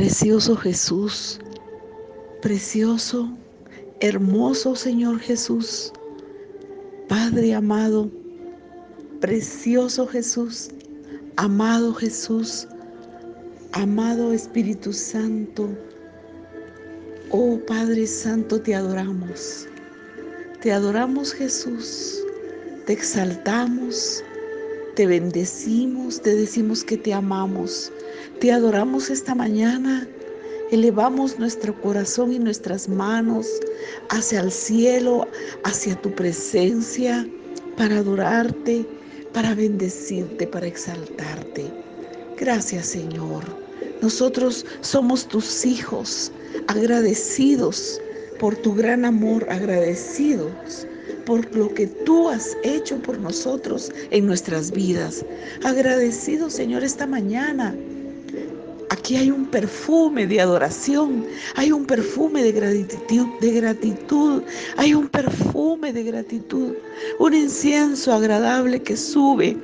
Precioso Jesús, precioso, hermoso Señor Jesús, Padre amado, precioso Jesús, amado Jesús, amado Espíritu Santo, oh Padre Santo, te adoramos. Te adoramos Jesús, te exaltamos, te bendecimos, te decimos que te amamos. Te adoramos esta mañana. Elevamos nuestro corazón y nuestras manos hacia el cielo, hacia tu presencia, para adorarte, para bendecirte, para exaltarte. Gracias Señor. Nosotros somos tus hijos, agradecidos por tu gran amor, agradecidos por lo que tú has hecho por nosotros en nuestras vidas. Agradecidos Señor esta mañana Aquí hay un perfume de adoración, hay un perfume de gratitud, de gratitud, hay un perfume de gratitud, un incienso agradable que sube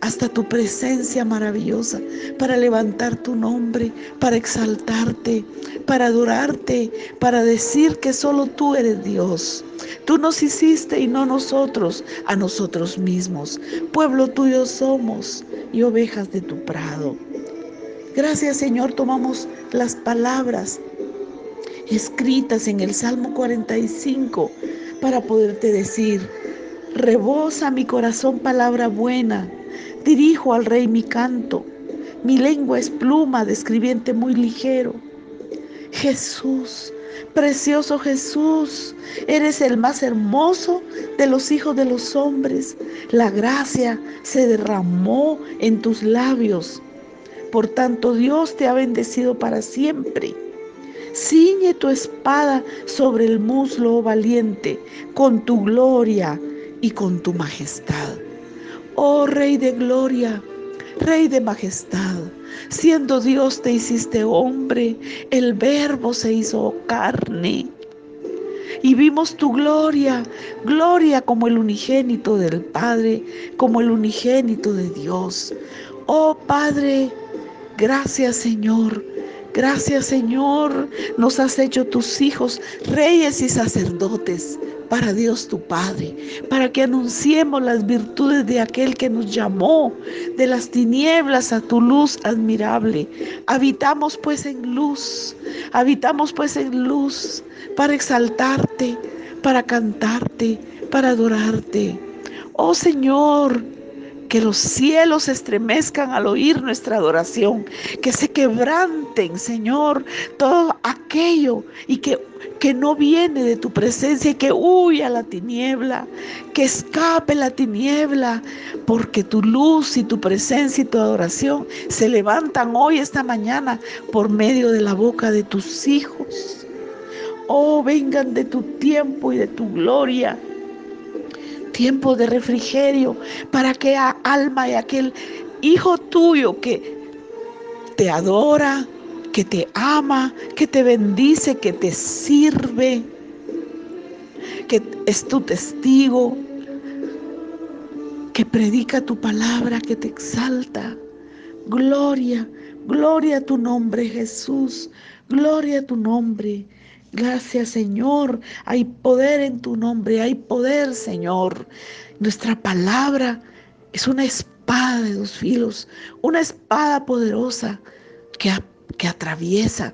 hasta tu presencia maravillosa para levantar tu nombre, para exaltarte, para adorarte, para decir que solo tú eres Dios. Tú nos hiciste y no nosotros a nosotros mismos. Pueblo tuyo somos y ovejas de tu prado. Gracias Señor, tomamos las palabras escritas en el Salmo 45 para poderte decir, rebosa mi corazón palabra buena, dirijo al rey mi canto, mi lengua es pluma de escribiente muy ligero. Jesús, precioso Jesús, eres el más hermoso de los hijos de los hombres. La gracia se derramó en tus labios por tanto, Dios te ha bendecido para siempre. Ciñe tu espada sobre el muslo oh valiente, con tu gloria y con tu majestad. Oh Rey de gloria, Rey de majestad, siendo Dios te hiciste hombre, el verbo se hizo carne. Y vimos tu gloria, gloria como el unigénito del Padre, como el unigénito de Dios. Oh Padre, Gracias Señor. Gracias Señor. Nos has hecho tus hijos, reyes y sacerdotes para Dios tu Padre, para que anunciemos las virtudes de aquel que nos llamó de las tinieblas a tu luz admirable. Habitamos pues en luz, habitamos pues en luz para exaltarte, para cantarte, para adorarte. Oh Señor, que los cielos se estremezcan al oír nuestra adoración, que se quebranten, Señor, todo aquello y que, que no viene de tu presencia y que huya la tiniebla, que escape la tiniebla, porque tu luz y tu presencia y tu adoración se levantan hoy, esta mañana, por medio de la boca de tus hijos. Oh, vengan de tu tiempo y de tu gloria tiempo de refrigerio para que alma y aquel hijo tuyo que te adora, que te ama, que te bendice, que te sirve, que es tu testigo, que predica tu palabra, que te exalta. Gloria, gloria a tu nombre Jesús, gloria a tu nombre. Gracias Señor, hay poder en tu nombre, hay poder Señor. Nuestra palabra es una espada de dos filos, una espada poderosa que, que atraviesa.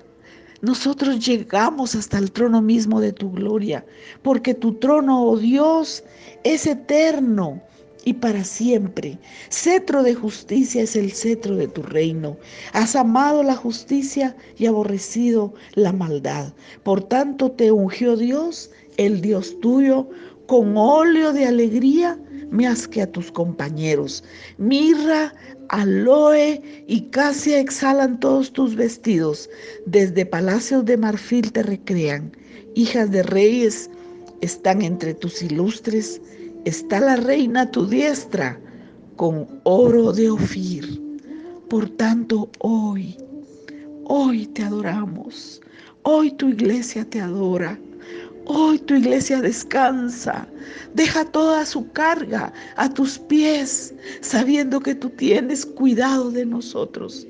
Nosotros llegamos hasta el trono mismo de tu gloria, porque tu trono, oh Dios, es eterno y para siempre. Cetro de justicia es el cetro de tu reino. Has amado la justicia y aborrecido la maldad. Por tanto te ungió Dios, el Dios tuyo, con óleo de alegría más que a tus compañeros. Mirra, aloe y casia exhalan todos tus vestidos. Desde palacios de marfil te recrean. Hijas de reyes están entre tus ilustres está la reina tu diestra con oro de Ofir. Por tanto, hoy, hoy te adoramos. Hoy tu iglesia te adora. Hoy tu iglesia descansa. Deja toda su carga a tus pies, sabiendo que tú tienes cuidado de nosotros.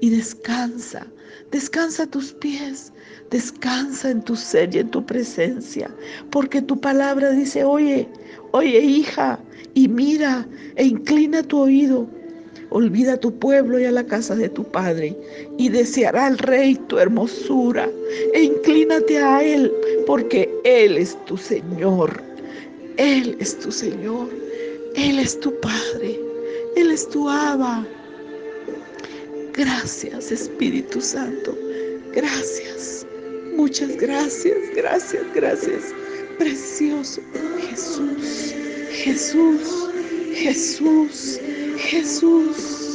y descansa, descansa tus pies, descansa en tu ser y en tu presencia, porque tu palabra dice, oye, oye hija, y mira e inclina tu oído. Olvida tu pueblo y a la casa de tu padre, y deseará al rey tu hermosura, e inclínate a él, porque él es tu Señor. Él es tu Señor, Él es tu Padre, Él es tu Abba. Gracias Espíritu Santo, gracias, muchas gracias, gracias, gracias. Precioso Jesús, Jesús, Jesús, Jesús.